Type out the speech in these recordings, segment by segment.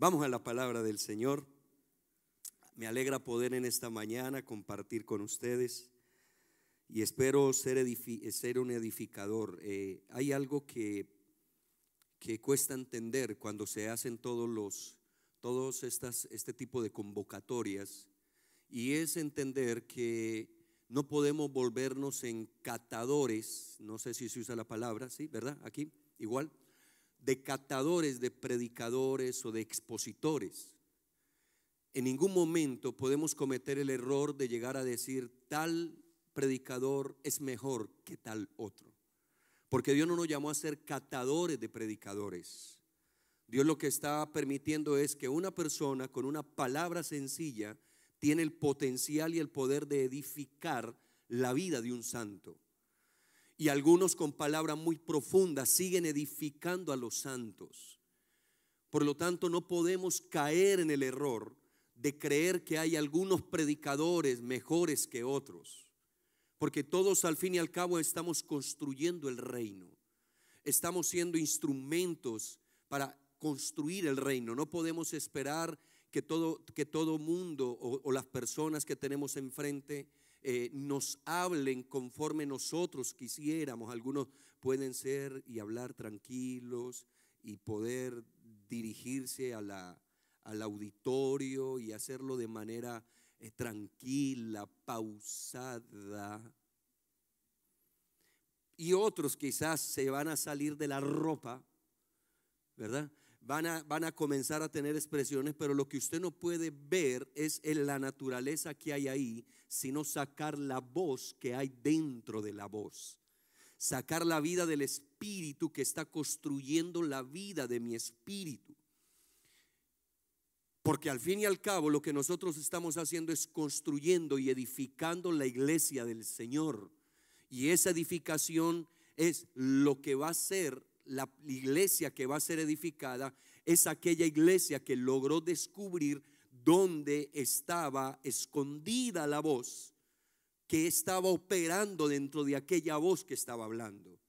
Vamos a la palabra del Señor. Me alegra poder en esta mañana compartir con ustedes y espero ser, un edificador. Eh, hay algo que, que cuesta entender cuando se hacen todos los todos estas, este tipo de convocatorias y es entender que no podemos volvernos en catadores, no sé si se usa la palabra, sí, ¿verdad? Aquí, igual, de catadores, de predicadores o de expositores. En ningún momento podemos cometer el error de llegar a decir tal predicador es mejor que tal otro. Porque Dios no nos llamó a ser catadores de predicadores. Dios lo que está permitiendo es que una persona con una palabra sencilla tiene el potencial y el poder de edificar la vida de un santo. Y algunos con palabras muy profundas siguen edificando a los santos. Por lo tanto, no podemos caer en el error de creer que hay algunos predicadores mejores que otros. Porque todos al fin y al cabo estamos construyendo el reino. Estamos siendo instrumentos para construir el reino. No podemos esperar que todo, que todo mundo o, las personas que tenemos enfrente eh, nos hablen conforme nosotros quisiéramos. Algunos pueden ser y hablar tranquilos y poder dirigirse a la, al auditorio y hacerlo de manera eh, tranquila, pausada. Y otros quizás se van a salir de la ropa, ¿verdad? Van a, comenzar a tener expresiones, pero lo que usted no puede ver es en la naturaleza que hay ahí, sino sacar la voz que hay dentro de la voz. Sacar la vida del espíritu que está construyendo la vida de mi espíritu. Porque al fin y al cabo lo que nosotros estamos haciendo es construyendo y edificando la iglesia del Señor. Y esa edificación es lo que va a ser la iglesia que va a ser edificada es aquella iglesia que logró descubrir dónde estaba escondida la voz que estaba operando dentro de aquella voz que estaba hablando.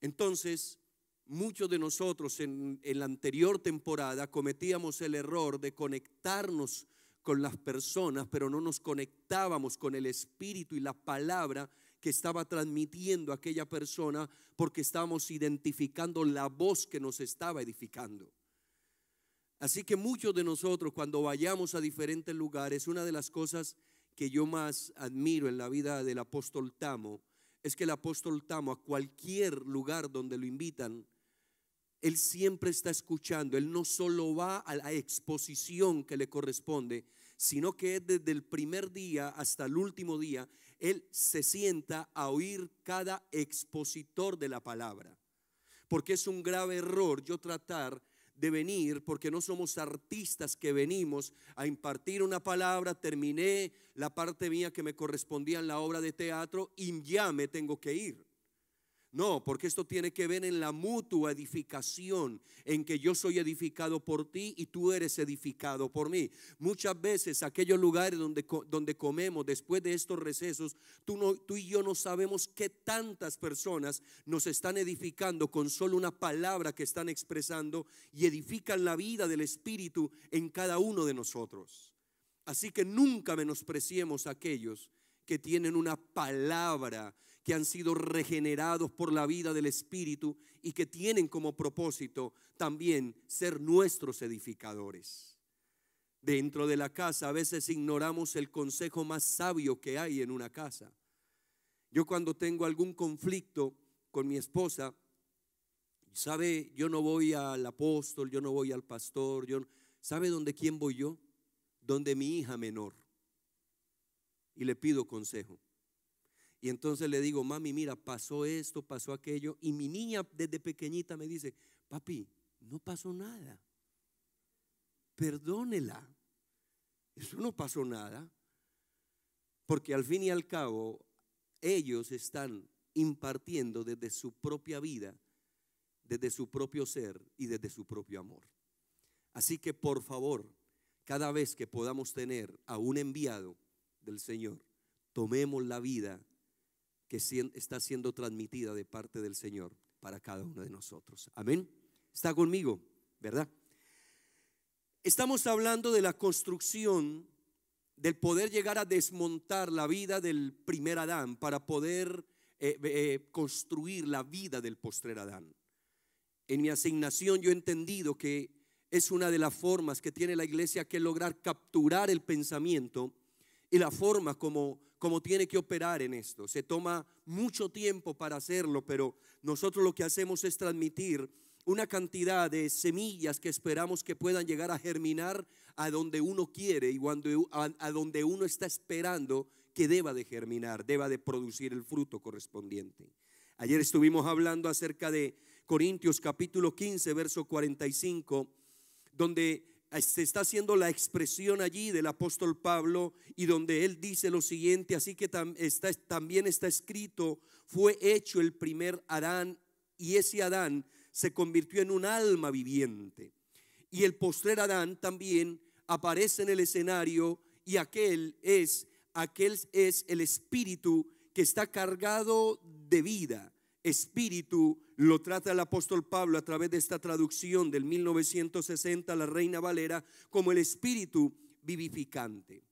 Entonces, muchos de nosotros en, la anterior temporada cometíamos el error de conectarnos con las personas, pero no nos conectábamos con el Espíritu y la palabra que estaba transmitiendo aquella persona porque estábamos identificando la voz que nos estaba edificando. Así que muchos de nosotros cuando vayamos a diferentes lugares, una de las cosas que yo más admiro en la vida del apóstol Tamo es que el apóstol Tamo a cualquier lugar donde lo invitan, él siempre está escuchando, él no solo va a la exposición que le corresponde, sino que desde el primer día hasta el último día, él se sienta a oír cada expositor de la palabra. Porque es un grave error yo tratar de venir, porque no somos artistas que venimos a impartir una palabra, terminé la parte mía que me correspondía en la obra de teatro y ya me tengo que ir. No, porque esto tiene que ver en la mutua edificación, en que yo soy edificado por ti y tú eres edificado por mí. Muchas veces aquellos lugares donde, donde comemos después de estos recesos, tú, tú y yo no sabemos qué tantas personas nos están edificando con solo una palabra que están expresando y edifican la vida del Espíritu en cada uno de nosotros. Así que nunca menospreciemos a aquellos que tienen una palabra que han sido regenerados por la vida del Espíritu y que tienen como propósito también ser nuestros edificadores. Dentro de la casa a veces ignoramos el consejo más sabio que hay en una casa. Yo cuando tengo algún conflicto con mi esposa, ¿sabe? Yo no voy al apóstol, yo no voy al pastor, yo ¿sabe dónde quién voy yo? Donde mi hija menor. Y le pido consejo. Y entonces le digo, mami, mira, pasó esto, pasó aquello. Y mi niña desde pequeñita me dice, papi, no pasó nada. Perdónela. Eso no pasó nada. Porque al fin y al cabo, ellos están impartiendo desde su propia vida, desde su propio ser y desde su propio amor. Así que por favor, cada vez que podamos tener a un enviado del Señor, tomemos la vida que está siendo transmitida de parte del Señor para cada uno de nosotros. Amén. Está conmigo, ¿verdad? Estamos hablando de la construcción, del poder llegar a desmontar la vida del primer Adán para poder eh, eh, construir la vida del postrer Adán. En mi asignación yo he entendido que es una de las formas que tiene la iglesia que lograr capturar el pensamiento y la forma como, como tiene que operar en esto. Se toma mucho tiempo para hacerlo, pero nosotros lo que hacemos es transmitir una cantidad de semillas que esperamos que puedan llegar a germinar a donde uno quiere y cuando, a, donde uno está esperando que deba de germinar, deba de producir el fruto correspondiente. Ayer estuvimos hablando acerca de Corintios capítulo 15, verso 45, donde se está haciendo la expresión allí del apóstol Pablo y donde él dice lo siguiente, así que está, también está escrito, fue hecho el primer Adán y ese Adán se convirtió en un alma viviente. Y el postrer Adán también aparece en el escenario y aquel es aquel es el espíritu que está cargado de vida. Espíritu lo trata el apóstol Pablo a través de esta traducción del 1960 la Reina Valera como el espíritu vivificante.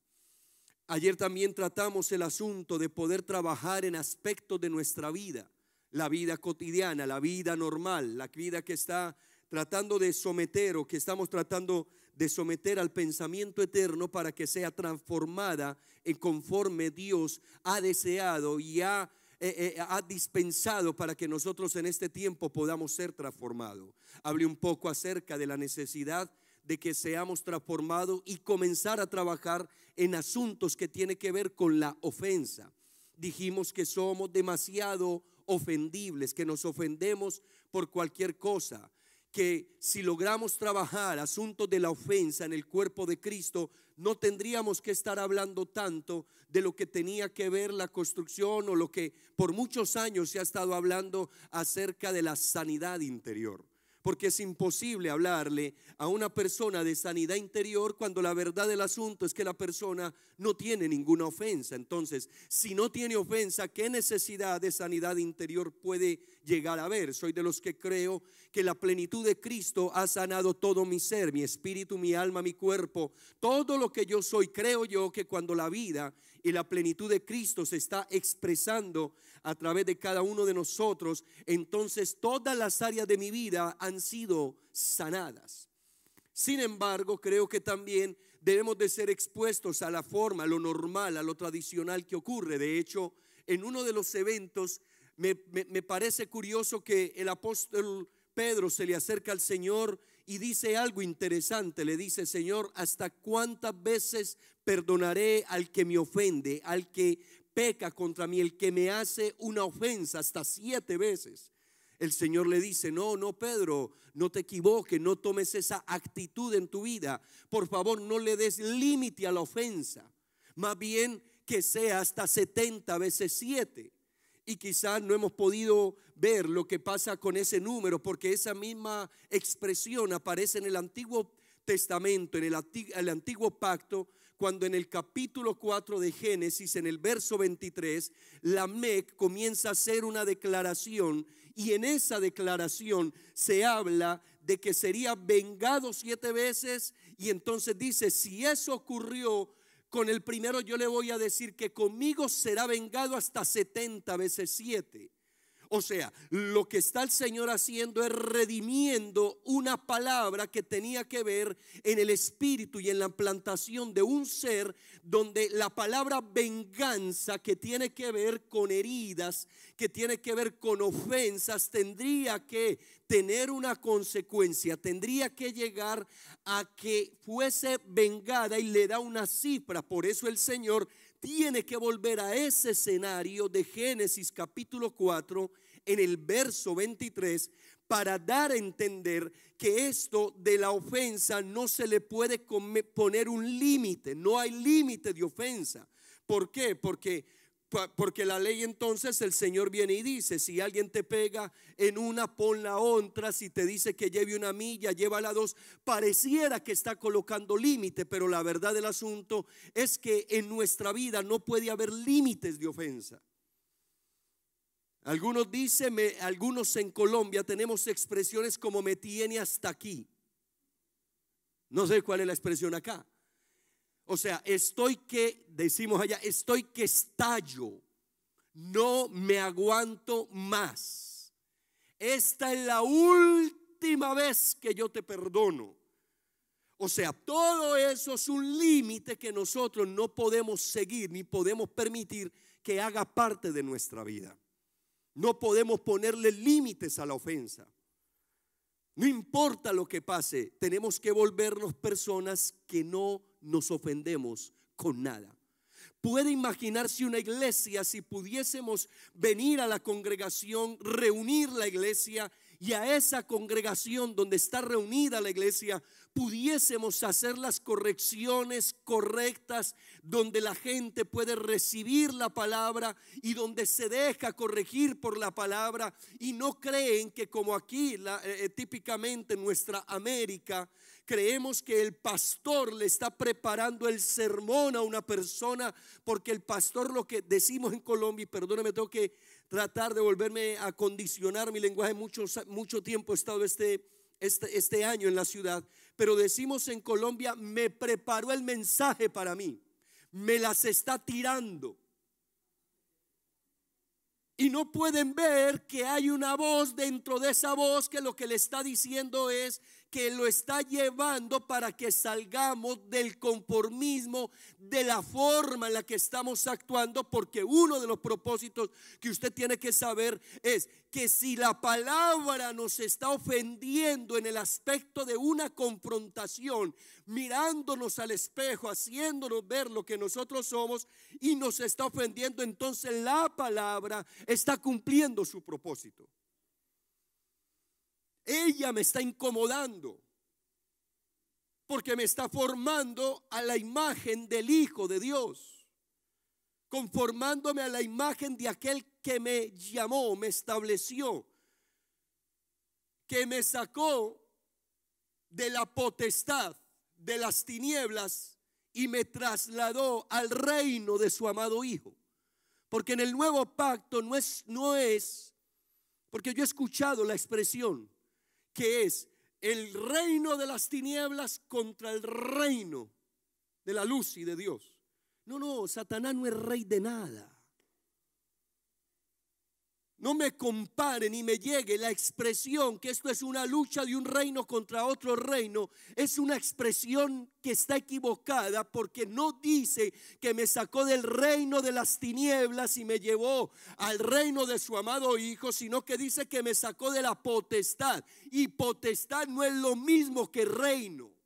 Ayer también tratamos el asunto de poder trabajar en aspectos de nuestra vida la vida cotidiana, la vida normal, la vida que está tratando de someter o que estamos tratando de someter al pensamiento eterno para que sea transformada en conforme Dios ha deseado y ha, eh, eh, ha dispensado para que nosotros en este tiempo podamos ser transformados. Hablé un poco acerca de la necesidad de que seamos transformados y comenzar a trabajar en asuntos que tienen que ver con la ofensa. Dijimos que somos demasiado ofendibles, que nos ofendemos por cualquier cosa, que si logramos trabajar asuntos de la ofensa en el cuerpo de Cristo, no tendríamos que estar hablando tanto de lo que tenía que ver la construcción o lo que por muchos años se ha estado hablando acerca de la sanidad interior. Porque es imposible hablarle a una persona de sanidad interior cuando la verdad del asunto es que la persona no tiene ninguna ofensa. Entonces, si no tiene ofensa, ¿qué necesidad de sanidad interior puede llegar a ver? Soy de los que creo que la plenitud de Cristo ha sanado todo mi ser, mi espíritu, mi alma, mi cuerpo, todo lo que yo soy. Creo yo que cuando la vida y la plenitud de Cristo se está expresando a través de cada uno de nosotros, entonces todas las áreas de mi vida han sido sanadas. Sin embargo, creo que también debemos de ser expuestos a la forma, a lo normal, a lo tradicional que ocurre. De hecho, en uno de los eventos me, me parece curioso que el apóstol Pedro se le acerca al Señor y dice algo interesante. Le dice, Señor, ¿hasta cuántas veces perdonaré al que me ofende, al que peca contra mí, el que me hace una ofensa hasta siete veces. El Señor le dice, no, no, Pedro, no te equivoques, no tomes esa actitud en tu vida. Por favor, no le des límite a la ofensa. Más bien que sea hasta 70 veces 7. Y quizás no hemos podido ver lo que pasa con ese número, porque esa misma expresión aparece en el Antiguo Testamento, en el, Antiguo Pacto, cuando en el capítulo 4 de Génesis, en el verso 23, la Mec comienza a hacer una declaración y en esa declaración se habla de que sería vengado siete veces y entonces dice, si eso ocurrió con el primero, yo le voy a decir que conmigo será vengado hasta 70 veces siete. O sea, lo que está el Señor haciendo es redimiendo una palabra que tenía que ver en el espíritu y en la plantación de un ser donde la palabra venganza que tiene que ver con heridas, que tiene que ver con ofensas, tendría que tener una consecuencia, tendría que llegar a que fuese vengada y le da una cifra. Por eso el Señor tiene que volver a ese escenario de Génesis capítulo 4 en el verso 23 para dar a entender que esto de la ofensa no se le puede poner un límite, no hay límite de ofensa. ¿Por qué? Porque porque la ley entonces el Señor viene y dice, si alguien te pega en una, pon la otra, si te dice que lleve una milla, llévala dos, pareciera que está colocando límite, pero la verdad del asunto es que en nuestra vida no puede haber límites de ofensa. Algunos dicen, algunos en Colombia tenemos expresiones como me tiene hasta aquí. No sé cuál es la expresión acá. O sea, estoy que, decimos allá, estoy que estallo. No me aguanto más. Esta es la última vez que yo te perdono. O sea, todo eso es un límite que nosotros no podemos seguir ni podemos permitir que haga parte de nuestra vida. No podemos ponerle límites a la ofensa. No importa lo que pase, tenemos que volvernos personas que no nos ofendemos con nada. Puede imaginarse una iglesia si pudiésemos venir a la congregación, reunir la iglesia y a esa congregación donde está reunida la iglesia pudiésemos hacer las correcciones correctas, donde la gente puede recibir la palabra y donde se deja corregir por la palabra y no creen que como aquí eh, eh, típicamente en nuestra América, creemos que el pastor le está preparando el sermón a una persona, porque el pastor lo que decimos en Colombia, y perdóneme, tengo que tratar de volverme a condicionar mi lenguaje, mucho, mucho tiempo he estado este, este, este año en la ciudad, pero decimos en Colombia, me preparó el mensaje para mí, me las está tirando. Y no pueden ver que hay una voz dentro de esa voz que lo que le está diciendo es, que lo está llevando para que salgamos del conformismo, de la forma en la que estamos actuando, porque uno de los propósitos que usted tiene que saber es que si la palabra nos está ofendiendo en el aspecto de una confrontación, mirándonos al espejo, haciéndonos ver lo que nosotros somos y nos está ofendiendo, entonces la palabra está cumpliendo su propósito. Ella me está incomodando porque me está formando a la imagen del Hijo de Dios, conformándome a la imagen de aquel que me llamó, me estableció, que me sacó de la potestad de las tinieblas y me trasladó al reino de su amado Hijo. Porque en el nuevo pacto no es, no es, porque yo he escuchado la expresión, que es el reino de las tinieblas contra el reino de la luz y de Dios. No, no, Satanás no es rey de nada. No me compare ni me llegue la expresión que esto es una lucha de un reino contra otro reino. Es una expresión que está equivocada porque no dice que me sacó del reino de las tinieblas y me llevó al reino de su amado Hijo, sino que dice que me sacó de la potestad. Y potestad no es lo mismo que reino.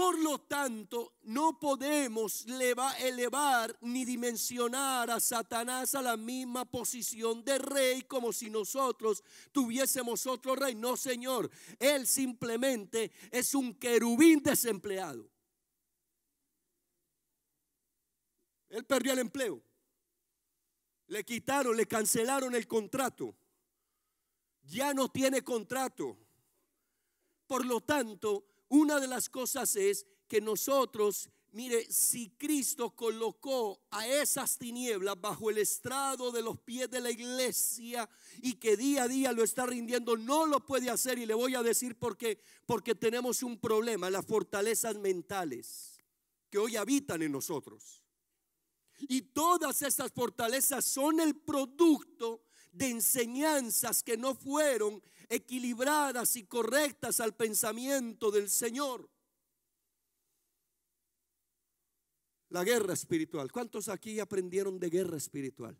Por lo tanto, no podemos elevar ni dimensionar a Satanás a la misma posición de rey como si nosotros tuviésemos otro rey. No, Señor, Él simplemente es un querubín desempleado. Él perdió el empleo. Le quitaron, le cancelaron el contrato. Ya no tiene contrato. Por lo tanto, una de las cosas es que nosotros, mire, si Cristo colocó a esas tinieblas bajo el estrado de los pies de la iglesia y que día a día lo está rindiendo, no lo puede hacer y le voy a decir por qué, porque tenemos un problema, las fortalezas mentales que hoy habitan en nosotros. Y todas esas fortalezas son el producto de enseñanzas que no fueron equilibradas y correctas al pensamiento del Señor. La guerra espiritual. ¿Cuántos aquí aprendieron de guerra espiritual?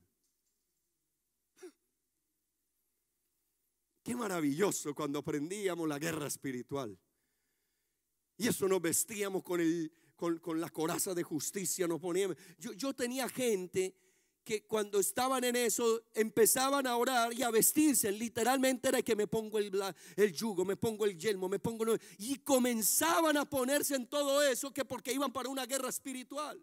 Qué maravilloso cuando aprendíamos la guerra espiritual. Y eso nos vestíamos con, el, con, la coraza de justicia, nos poníamos. Yo, yo tenía gente que cuando estaban en eso empezaban a orar y a vestirse. Literalmente era que me pongo el, el yugo, me pongo el yelmo, me pongo... Y comenzaban a ponerse en todo eso que porque iban para una guerra espiritual.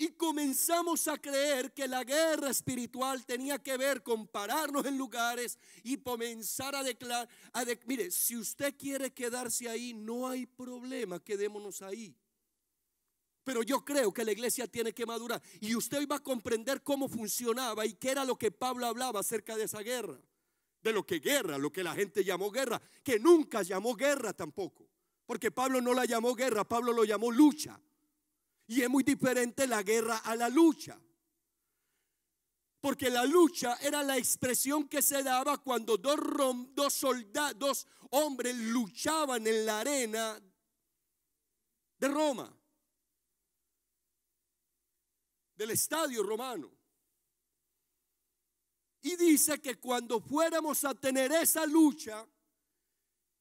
Y comenzamos a creer que la guerra espiritual tenía que ver con pararnos en lugares y comenzar a declarar, mire, si usted quiere quedarse ahí, no hay problema, quedémonos ahí. Pero yo creo que la iglesia tiene que madurar. Y usted va a comprender cómo funcionaba y qué era lo que Pablo hablaba acerca de esa guerra de lo que guerra, lo que la gente llamó guerra, que nunca llamó guerra tampoco. Porque Pablo no la llamó guerra, Pablo lo llamó lucha. Y es muy diferente la guerra a la lucha. Porque la lucha era la expresión que se daba cuando dos, dos soldados, dos hombres luchaban en la arena de Roma, del estadio romano. Y dice que cuando fuéramos a tener esa lucha,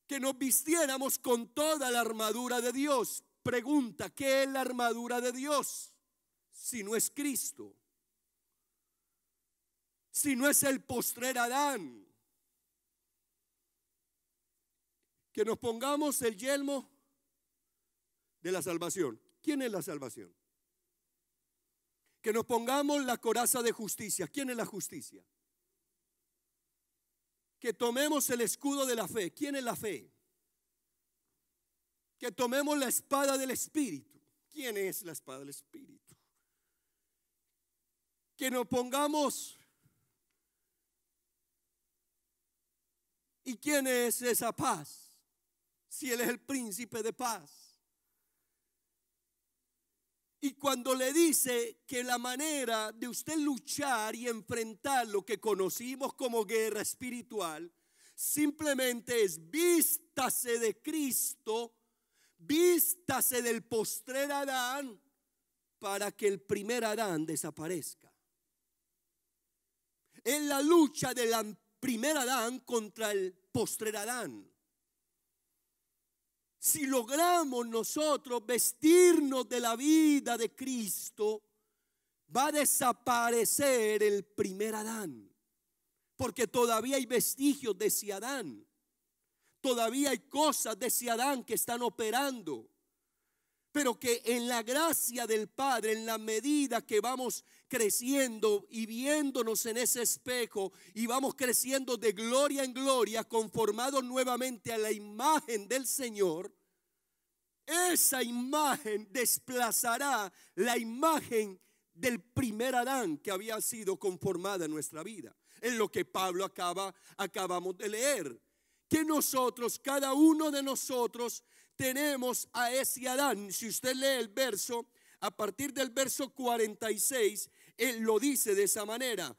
que nos vistiéramos con toda la armadura de Dios. Pregunta, ¿qué es la armadura de Dios? Si no es Cristo. Si no es el postrer Adán. Que nos pongamos el yelmo de la salvación. ¿Quién es la salvación? Que nos pongamos la coraza de justicia. ¿Quién es la justicia? Que tomemos el escudo de la fe. ¿Quién es la fe? Que tomemos la espada del Espíritu. ¿Quién es la espada del Espíritu? Que nos pongamos... ¿Y quién es esa paz? Si Él es el príncipe de paz. Y cuando le dice que la manera de usted luchar y enfrentar lo que conocimos como guerra espiritual, simplemente es vístase de Cristo, vístase del postrer Adán para que el primer Adán desaparezca. Es la lucha del primer Adán contra el postrer Adán si logramos nosotros vestirnos de la vida de Cristo, va a desaparecer el primer Adán. Porque todavía hay vestigios de ese Adán. Todavía hay cosas de ese Adán que están operando. Pero que en la gracia del Padre, en la medida que vamos creciendo y viéndonos en ese espejo y vamos creciendo de gloria en gloria, conformados nuevamente a la imagen del Señor, esa imagen desplazará la imagen del primer Adán que había sido conformada en nuestra vida. En lo que Pablo acaba, acabamos de leer. Que nosotros, cada uno de nosotros, tenemos a ese Adán. Si usted lee el verso, a partir del verso 46, él lo dice de esa manera.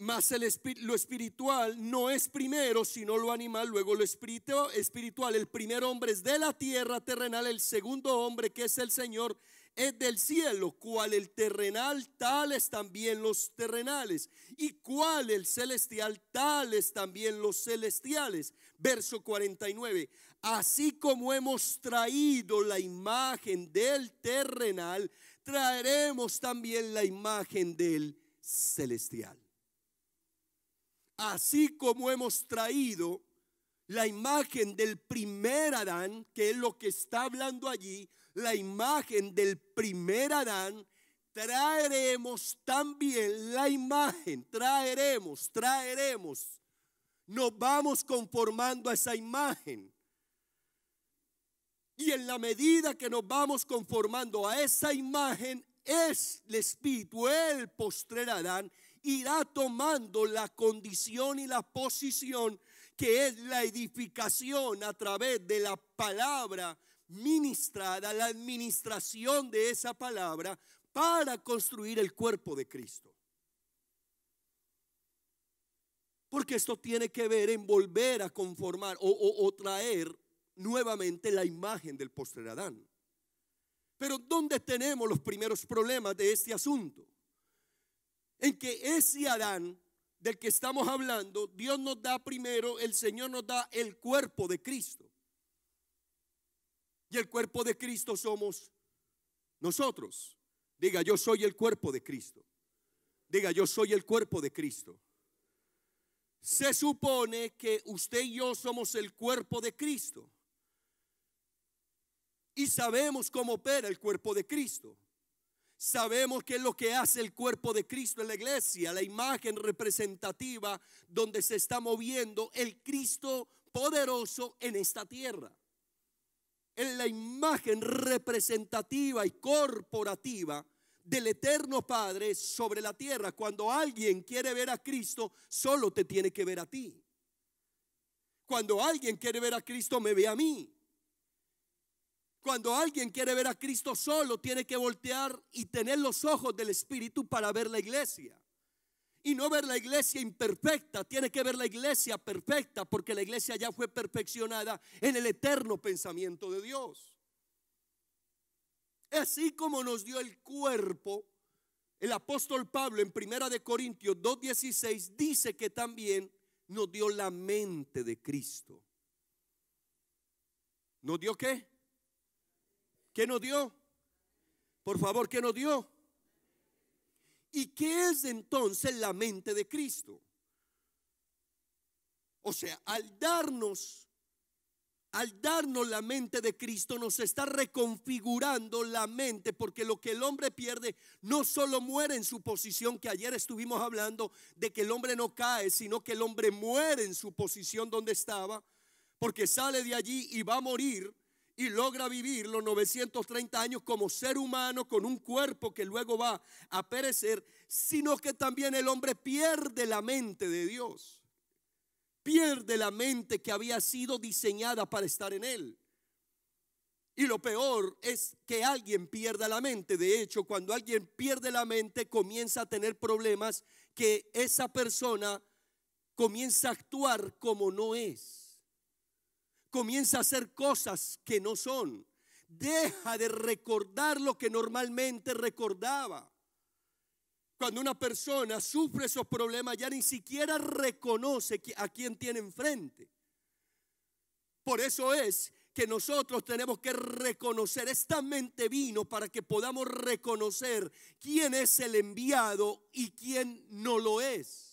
Mas el, lo espiritual no es primero, sino lo animal, luego lo espiritual. El primer hombre es de la tierra terrenal, el segundo hombre que es el Señor es del cielo, cual el terrenal, tales también los terrenales, y cual el celestial, tales también los celestiales. Verso 49, así como hemos traído la imagen del terrenal, traeremos también la imagen del celestial así como hemos traído la imagen del primer Adán, que es lo que está hablando allí, la imagen del primer Adán, traeremos también la imagen, traeremos, traeremos, nos vamos conformando a esa imagen. Y en la medida que nos vamos conformando a esa imagen, es el Espíritu, el postrer Adán, irá tomando la condición y la posición que es la edificación a través de la palabra ministrada, la administración de esa palabra para construir el cuerpo de Cristo. Porque esto tiene que ver en volver a conformar o, traer nuevamente la imagen del postrer Adán. Pero ¿dónde tenemos los primeros problemas de este asunto? en que ese Adán del que estamos hablando, Dios nos da primero, el Señor nos da el cuerpo de Cristo. Y el cuerpo de Cristo somos nosotros. Diga, yo soy el cuerpo de Cristo. Diga, yo soy el cuerpo de Cristo. Se supone que usted y yo somos el cuerpo de Cristo. Y sabemos cómo opera el cuerpo de Cristo. Sabemos que es lo que hace el cuerpo de Cristo en la iglesia, la imagen representativa donde se está moviendo el Cristo poderoso en esta tierra. Es la imagen representativa y corporativa del eterno Padre sobre la tierra. Cuando alguien quiere ver a Cristo, solo te tiene que ver a ti. Cuando alguien quiere ver a Cristo, me ve a mí. Cuando alguien quiere ver a Cristo solo, tiene que voltear y tener los ojos del Espíritu para ver la iglesia. Y no ver la iglesia imperfecta, tiene que ver la iglesia perfecta, porque la iglesia ya fue perfeccionada en el eterno pensamiento de Dios. Así como nos dio el cuerpo, el apóstol Pablo en Primera de Corintios 2:16 dice que también nos dio la mente de Cristo. ¿Nos dio qué? ¿Qué nos dio? Por favor, ¿qué nos dio? ¿Y qué es entonces la mente de Cristo? O sea, al darnos al darnos la mente de Cristo, nos está reconfigurando la mente, porque lo que el hombre pierde no solo muere en su posición, que ayer estuvimos hablando de que el hombre no cae, sino que el hombre muere en su posición donde estaba, porque sale de allí y va a morir y logra vivir los 930 años como ser humano con un cuerpo que luego va a perecer, sino que también el hombre pierde la mente de Dios pierde la mente que había sido diseñada para estar en él. Y lo peor es que alguien pierda la mente. De hecho, cuando alguien pierde la mente, comienza a tener problemas que esa persona comienza a actuar como no es. Comienza a hacer cosas que no son. Deja de recordar lo que normalmente recordaba. Cuando una persona sufre esos problemas, ya ni siquiera reconoce a quien tiene enfrente. Por eso es que nosotros tenemos que reconocer, esta mente vino para que podamos reconocer quién es el enviado y quién no lo es.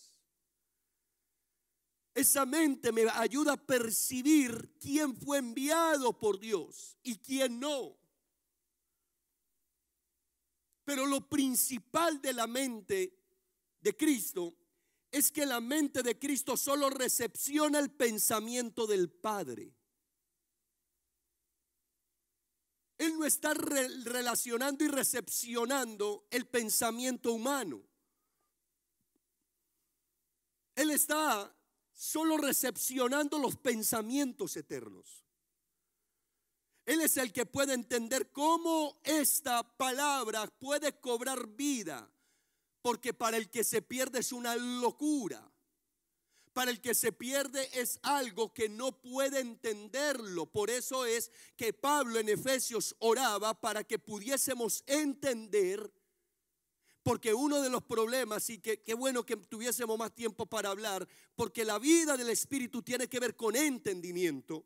Esa mente me ayuda a percibir quién fue enviado por Dios y quién no. Pero lo principal de la mente de Cristo es que la mente de Cristo solo recepciona el pensamiento del Padre. Él no está relacionando y recepcionando el pensamiento humano. Él está solo recepcionando los pensamientos eternos. Él es el que puede entender cómo esta palabra puede cobrar vida. Porque para el que se pierde es una locura. Para el que se pierde es algo que no puede entenderlo. Por eso es que Pablo en Efesios oraba para que pudiésemos entender. Porque uno de los problemas, y que qué bueno que tuviésemos más tiempo para hablar, porque la vida del Espíritu tiene que ver con entendimiento.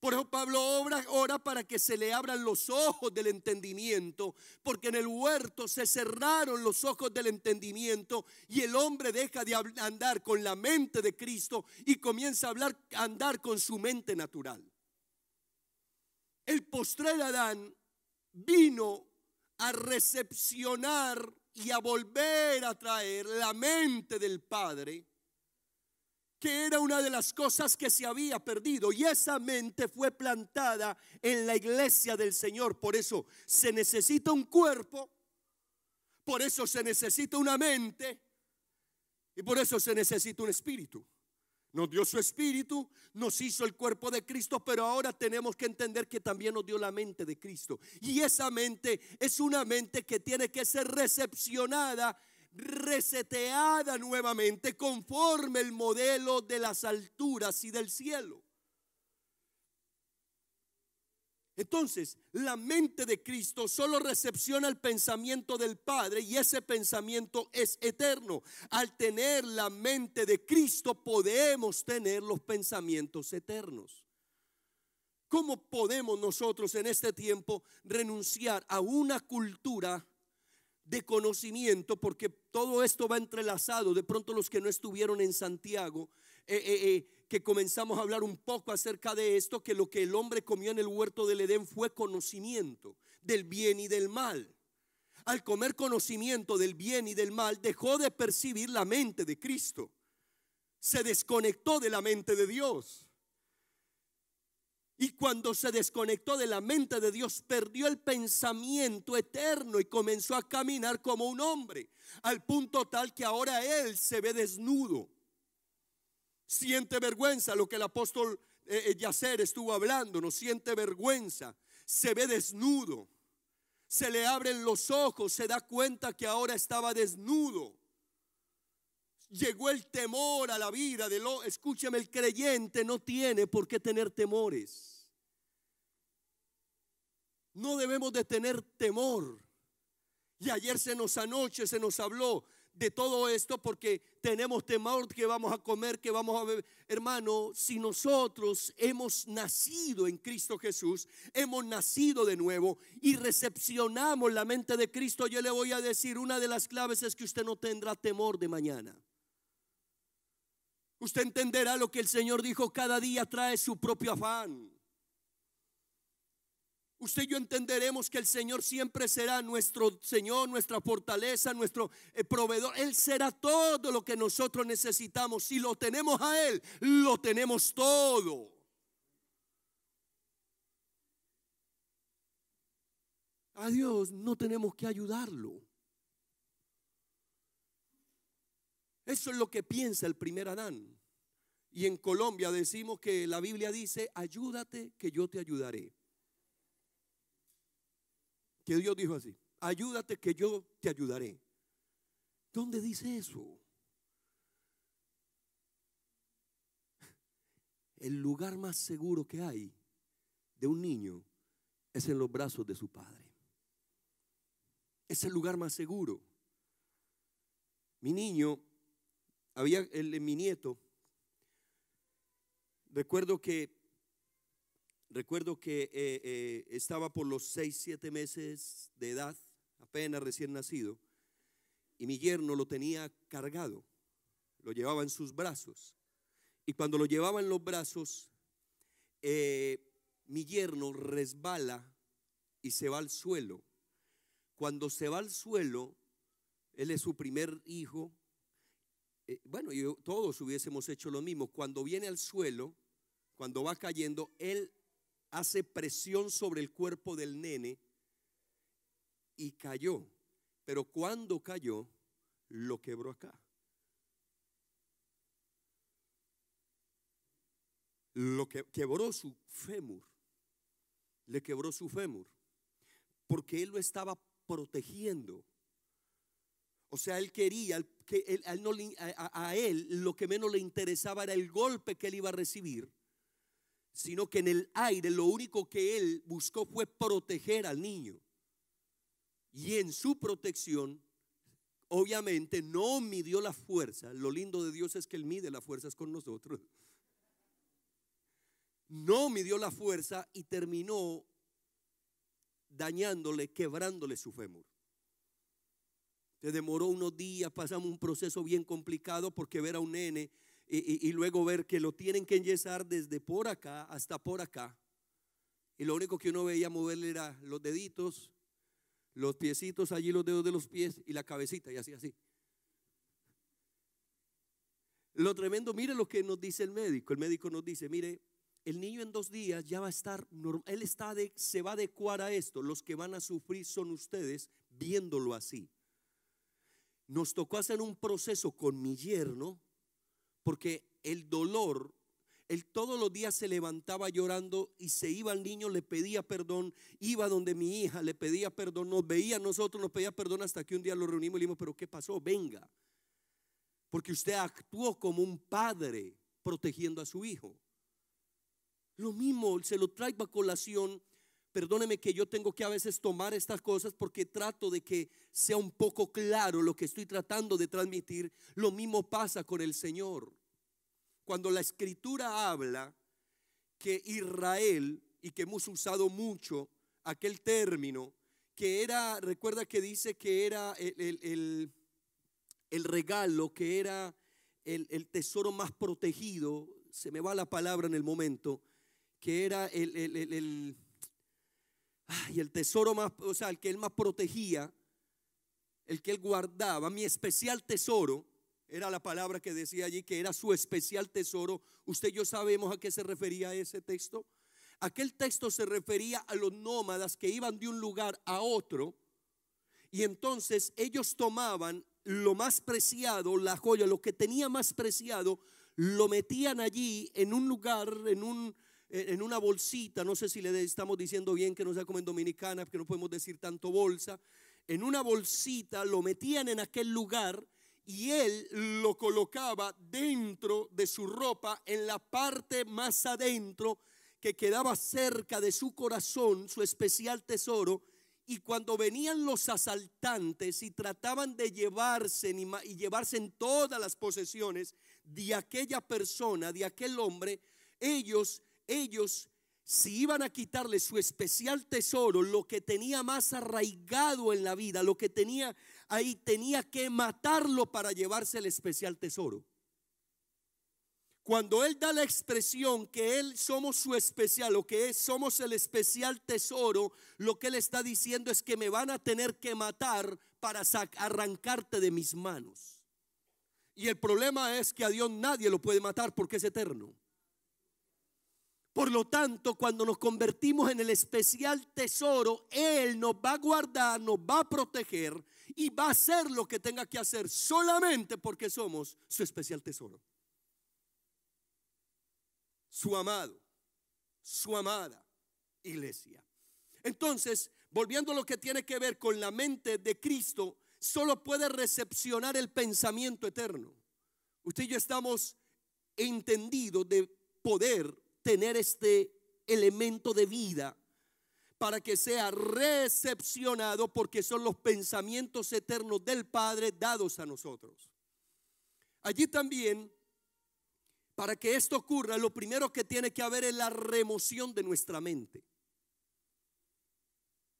Por eso Pablo ora para que se le abran los ojos del entendimiento, porque en el huerto se cerraron los ojos del entendimiento y el hombre deja de andar con la mente de Cristo y comienza a hablar, andar con su mente natural. El postrer Adán vino a recepcionar y a volver a traer la mente del Padre que era una de las cosas que se había perdido y esa mente fue plantada en la iglesia del Señor. Por eso se necesita un cuerpo, por eso se necesita una mente y por eso se necesita un espíritu. Nos dio su espíritu, nos hizo el cuerpo de Cristo, pero ahora tenemos que entender que también nos dio la mente de Cristo. Y esa mente es una mente que tiene que ser recepcionada reseteada nuevamente conforme el modelo de las alturas y del cielo. Entonces, la mente de Cristo solo recepciona el pensamiento del Padre y ese pensamiento es eterno. Al tener la mente de Cristo podemos tener los pensamientos eternos. ¿Cómo podemos nosotros en este tiempo renunciar a una cultura de conocimiento, porque todo esto va entrelazado. De pronto los que no estuvieron en Santiago, eh, eh, que comenzamos a hablar un poco acerca de esto, que lo que el hombre comió en el huerto del Edén fue conocimiento del bien y del mal. Al comer conocimiento del bien y del mal, dejó de percibir la mente de Cristo. Se desconectó de la mente de Dios. Y cuando se desconectó de la mente de Dios, perdió el pensamiento eterno y comenzó a caminar como un hombre, al punto tal que ahora él se ve desnudo. Siente vergüenza, lo que el apóstol eh, eh, Yacer estuvo hablando, no siente vergüenza, se ve desnudo, se le abren los ojos, se da cuenta que ahora estaba desnudo. Llegó el temor a la vida de lo, escúcheme, el creyente no tiene por qué tener temores. No debemos de tener temor. Y ayer se nos anoche se nos habló de todo esto porque tenemos temor que vamos a comer, que vamos a beber. Hermano, si nosotros hemos nacido en Cristo Jesús, hemos nacido de nuevo y recepcionamos la mente de Cristo, yo le voy a decir, una de las claves es que usted no tendrá temor de mañana. Usted entenderá lo que el Señor dijo, cada día trae su propio afán. Usted y yo entenderemos que el Señor siempre será nuestro Señor, nuestra fortaleza, nuestro eh, proveedor. Él será todo lo que nosotros necesitamos. Si lo tenemos a Él, lo tenemos todo. A Dios no tenemos que ayudarlo. Eso es lo que piensa el primer Adán. Y en Colombia decimos que la Biblia dice, ayúdate que yo te ayudaré que Dios dijo así, ayúdate que yo te ayudaré. ¿Dónde dice eso? El lugar más seguro que hay de un niño es en los brazos de su padre. Es el lugar más seguro. Mi niño, había el, mi nieto, recuerdo que Recuerdo que eh, eh, estaba por los 6, 7 meses de edad, apenas recién nacido, y mi yerno lo tenía cargado, lo llevaba en sus brazos. Y cuando lo llevaba en los brazos, eh, mi yerno resbala y se va al suelo. Cuando se va al suelo, él es su primer hijo. bueno, yo, todos hubiésemos hecho lo mismo. Cuando viene al suelo, cuando va cayendo, él hace presión sobre el cuerpo del nene y cayó. Pero cuando cayó, lo quebró acá. Lo que quebró su fémur. Le quebró su fémur. Porque él lo estaba protegiendo. O sea, él quería que a él lo que menos le interesaba era el golpe que él iba a recibir sino que en el aire lo único que él buscó fue proteger al niño. Y en su protección, obviamente, no midió la fuerza. Lo lindo de Dios es que Él mide las fuerzas con nosotros. No midió la fuerza y terminó dañándole, quebrándole su fémur. Se demoró unos días, pasamos un proceso bien complicado porque ver a un nene y, luego ver que lo tienen que enyesar desde por acá hasta por acá. Y lo único que uno veía moverle era los deditos, los piecitos, allí los dedos de los pies y la cabecita y así, así. Lo tremendo, mire lo que nos dice el médico. El médico nos dice, mire, el niño en dos días ya va a estar, él está se va a adecuar a esto. Los que van a sufrir son ustedes viéndolo así. Nos tocó hacer un proceso con mi yerno porque el dolor, él todos los días se levantaba llorando y se iba al niño, le pedía perdón, iba donde mi hija, le pedía perdón, nos veía a nosotros, nos pedía perdón hasta que un día lo reunimos y le dijimos, pero ¿qué pasó? Venga. Porque usted actuó como un padre protegiendo a su hijo. Lo mismo, se lo traigo a colación. Perdóneme que yo tengo que a veces tomar estas cosas porque trato de que sea un poco claro lo que estoy tratando de transmitir, lo mismo pasa con el Señor. Cuando la escritura habla que Israel, y que hemos usado mucho aquel término, que era, recuerda que dice que era el, regalo, que era el, tesoro más protegido, se me va la palabra en el momento, que era el, el, el tesoro más, o sea, el que él más protegía, el que él guardaba, mi especial tesoro, era la palabra que decía allí, que era su especial tesoro. Usted y yo sabemos a qué se refería ese texto. aquel texto se refería a los nómadas que iban de un lugar a otro y entonces ellos tomaban lo más preciado, la joya, lo que tenía más preciado, lo metían allí en un lugar, en un en una bolsita, no sé si le estamos diciendo bien que no sea como en Dominicana, que no podemos decir tanto bolsa, en una bolsita lo metían en aquel lugar y él lo colocaba dentro de su ropa, en la parte más adentro que quedaba cerca de su corazón, su especial tesoro. Y cuando venían los asaltantes y trataban de llevarse y llevarse en todas las posesiones de aquella persona, de aquel hombre, ellos, ellos si iban a quitarle su especial tesoro, lo que tenía más arraigado en la vida, lo que tenía ahí, tenía que matarlo para llevarse el especial tesoro. Cuando él da la expresión que él somos su especial, o que es, somos el especial tesoro, lo que él está diciendo es que me van a tener que matar para arrancarte de mis manos. Y el problema es que a Dios nadie lo puede matar porque es eterno. Por lo tanto, cuando nos convertimos en el especial tesoro, Él nos va a guardar, nos va a proteger y va a hacer lo que tenga que hacer solamente porque somos su especial tesoro. Su amado, su amada iglesia. Entonces, volviendo a lo que tiene que ver con la mente de Cristo, solo puede recepcionar el pensamiento eterno. Usted y yo estamos entendidos de poder tener este elemento de vida para que sea recepcionado porque son los pensamientos eternos del Padre dados a nosotros. Allí también, para que esto ocurra, lo primero que tiene que haber es la remoción de nuestra mente.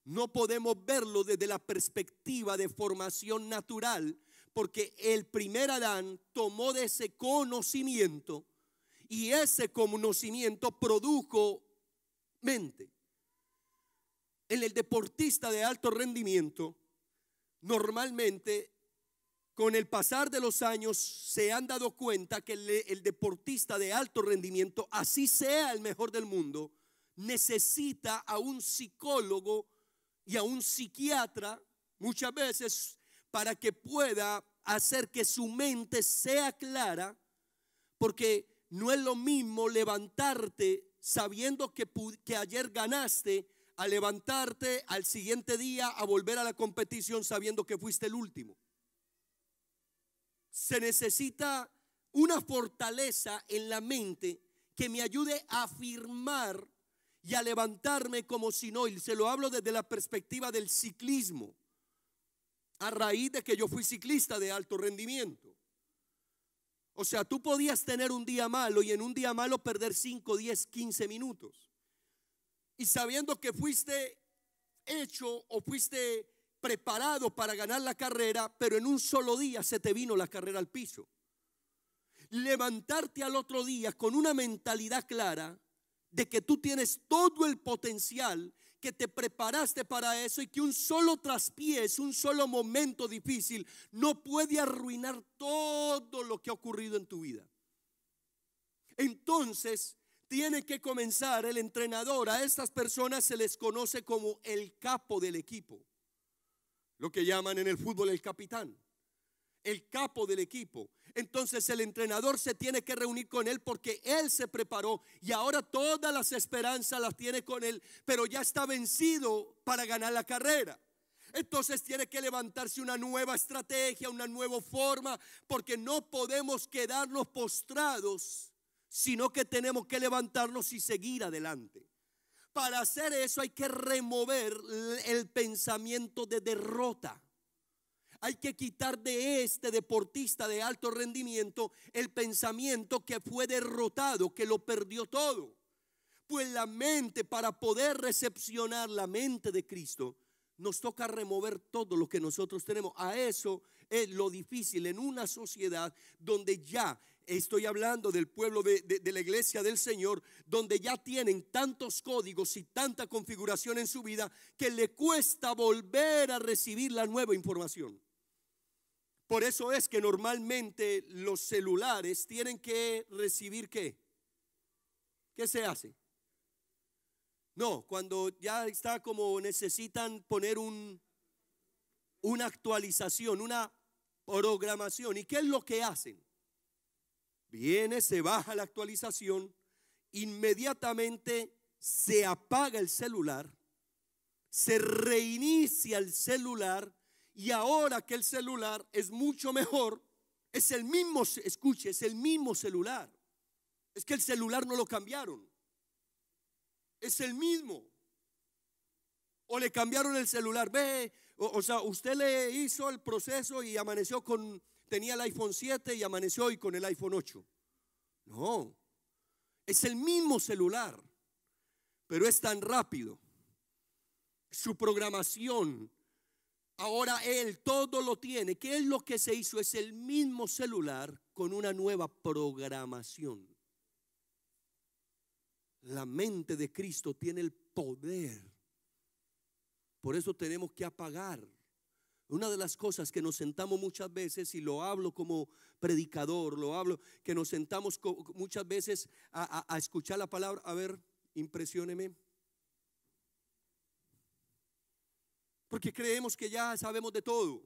No podemos verlo desde la perspectiva de formación natural, porque el primer Adán tomó de ese conocimiento y ese conocimiento produjo mente. En el deportista de alto rendimiento, normalmente con el pasar de los años se han dado cuenta que el, deportista de alto rendimiento, así sea el mejor del mundo, necesita a un psicólogo y a un psiquiatra muchas veces para que pueda hacer que su mente sea clara, porque no es lo mismo levantarte sabiendo que, ayer ganaste a levantarte al siguiente día a volver a la competición sabiendo que fuiste el último. Se necesita una fortaleza en la mente que me ayude a afirmar y a levantarme como si no, y se lo hablo desde la perspectiva del ciclismo, a raíz de que yo fui ciclista de alto rendimiento. O sea, tú podías tener un día malo y en un día malo perder 5, 10, 15 minutos. Y sabiendo que fuiste hecho o fuiste preparado para ganar la carrera, pero en un solo día se te vino la carrera al piso. Levantarte al otro día con una mentalidad clara de que tú tienes todo el potencial que te preparaste para eso y que un solo traspiés, un solo momento difícil no puede arruinar todo lo que ha ocurrido en tu vida. Entonces, tiene que comenzar el entrenador. A estas personas se les conoce como el capo del equipo. Lo que llaman en el fútbol el capitán. El capo del equipo. Entonces el entrenador se tiene que reunir con él porque él se preparó y ahora todas las esperanzas las tiene con él, pero ya está vencido para ganar la carrera. Entonces tiene que levantarse una nueva estrategia, una nueva forma, porque no podemos quedarnos postrados, sino que tenemos que levantarnos y seguir adelante. Para hacer eso hay que remover el pensamiento de derrota. Hay que quitar de este deportista de alto rendimiento el pensamiento que fue derrotado, que lo perdió todo. Pues la mente, para poder recepcionar la mente de Cristo, nos toca remover todo lo que nosotros tenemos. A eso es lo difícil en una sociedad donde ya estoy hablando del pueblo de, de, la iglesia del Señor, donde ya tienen tantos códigos y tanta configuración en su vida que le cuesta volver a recibir la nueva información. Por eso es que normalmente los celulares tienen que recibir qué. ¿Qué se hace? No, cuando ya está como necesitan poner un, una actualización, una programación. ¿Y qué es lo que hacen? Viene, se baja la actualización, inmediatamente se apaga el celular, se reinicia el celular y ahora que el celular es mucho mejor, es el mismo, escuche, es el mismo celular. Es que el celular no lo cambiaron. Es el mismo. O le cambiaron el celular. Ve, o, sea, usted le hizo el proceso y amaneció con, tenía el iPhone 7 y amaneció hoy con el iPhone 8. No, es el mismo celular, pero es tan rápido. Su programación, ahora él todo lo tiene. ¿Qué es lo que se hizo? Es el mismo celular con una nueva programación. La mente de Cristo tiene el poder por eso tenemos que apagar. Una de las cosas que nos sentamos muchas veces, y lo hablo como predicador, lo hablo, que nos sentamos muchas veces a, escuchar la palabra. A ver, impresióneme. Porque creemos que ya sabemos de todo.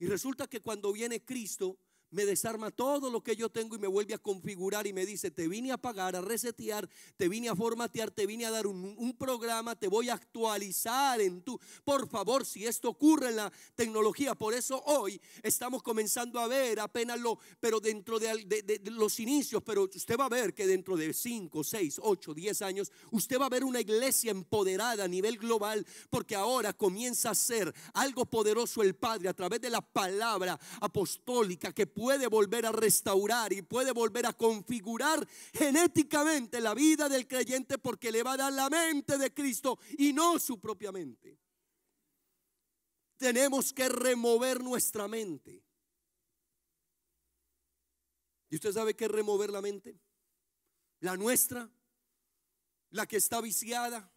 Y resulta que cuando viene Cristo, me desarma todo lo que yo tengo y me vuelve a configurar y me dice, te vine a pagar, a resetear, te vine a formatear, te vine a dar un, programa, te voy a actualizar en tu... Por favor, si esto ocurre en la tecnología, por eso hoy estamos comenzando a ver apenas lo, pero dentro de, los inicios, pero usted va a ver que dentro de 5, 6, 8, 10 años, usted va a ver una iglesia empoderada a nivel global, porque ahora comienza a ser algo poderoso el Padre a través de la palabra apostólica que puede volver a restaurar y puede volver a configurar genéticamente la vida del creyente porque le va a dar la mente de Cristo y no su propia mente. Tenemos que remover nuestra mente. ¿Y usted sabe qué es remover la mente? La nuestra, la que está viciada,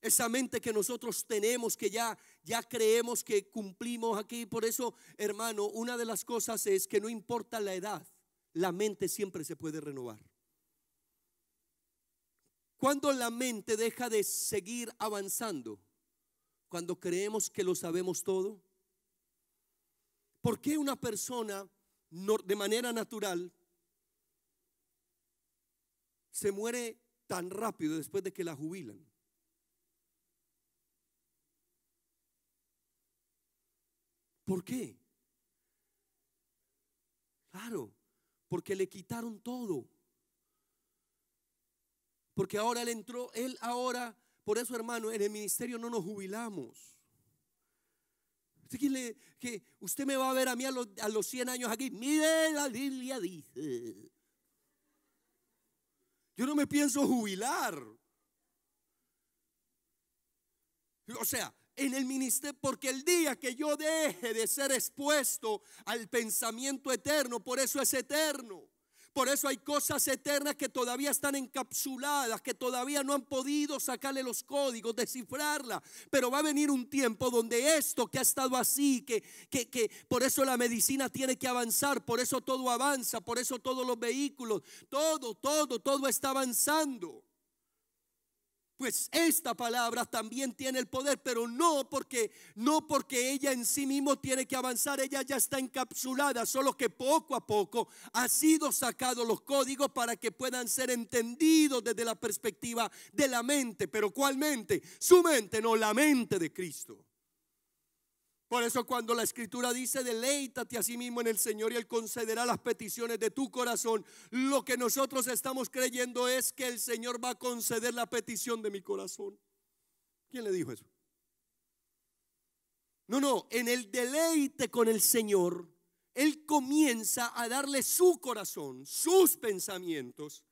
esa mente que nosotros tenemos, que ya, ya creemos que cumplimos aquí. Por eso, hermano, una de las cosas es que no importa la edad, la mente siempre se puede renovar. Cuando la mente deja de seguir avanzando, cuando creemos que lo sabemos todo, ¿por qué una persona de manera natural se muere tan rápido después de que la jubilan? ¿Por qué? Claro, porque le quitaron todo. Porque ahora él entró, él ahora, por eso hermano, en el ministerio no nos jubilamos. Que, que usted me va a ver a mí a los, a los 100 años aquí. Mire, la Biblia dice. Yo no me pienso jubilar. O sea, en el ministerio, porque el día que yo deje de ser expuesto al pensamiento eterno, por eso es eterno. Por eso hay cosas eternas que todavía están encapsuladas, que todavía no han podido sacarle los códigos, descifrarla. Pero va a venir un tiempo donde esto que ha estado así, que, que, que por eso la medicina tiene que avanzar, por eso todo avanza, por eso todos los vehículos, todo, todo, todo está avanzando. Pues esta palabra también tiene el poder, pero no porque no porque ella en sí mismo tiene que avanzar, ella ya está encapsulada, solo que poco a poco ha sido sacado los códigos para que puedan ser entendidos desde la perspectiva de la mente, pero ¿cuál mente? Su mente, no la mente de Cristo. Por eso cuando la escritura dice, deleítate a sí mismo en el Señor y Él concederá las peticiones de tu corazón, lo que nosotros estamos creyendo es que el Señor va a conceder la petición de mi corazón. ¿Quién le dijo eso? No, no, en el deleite con el Señor, Él comienza a darle su corazón, sus pensamientos,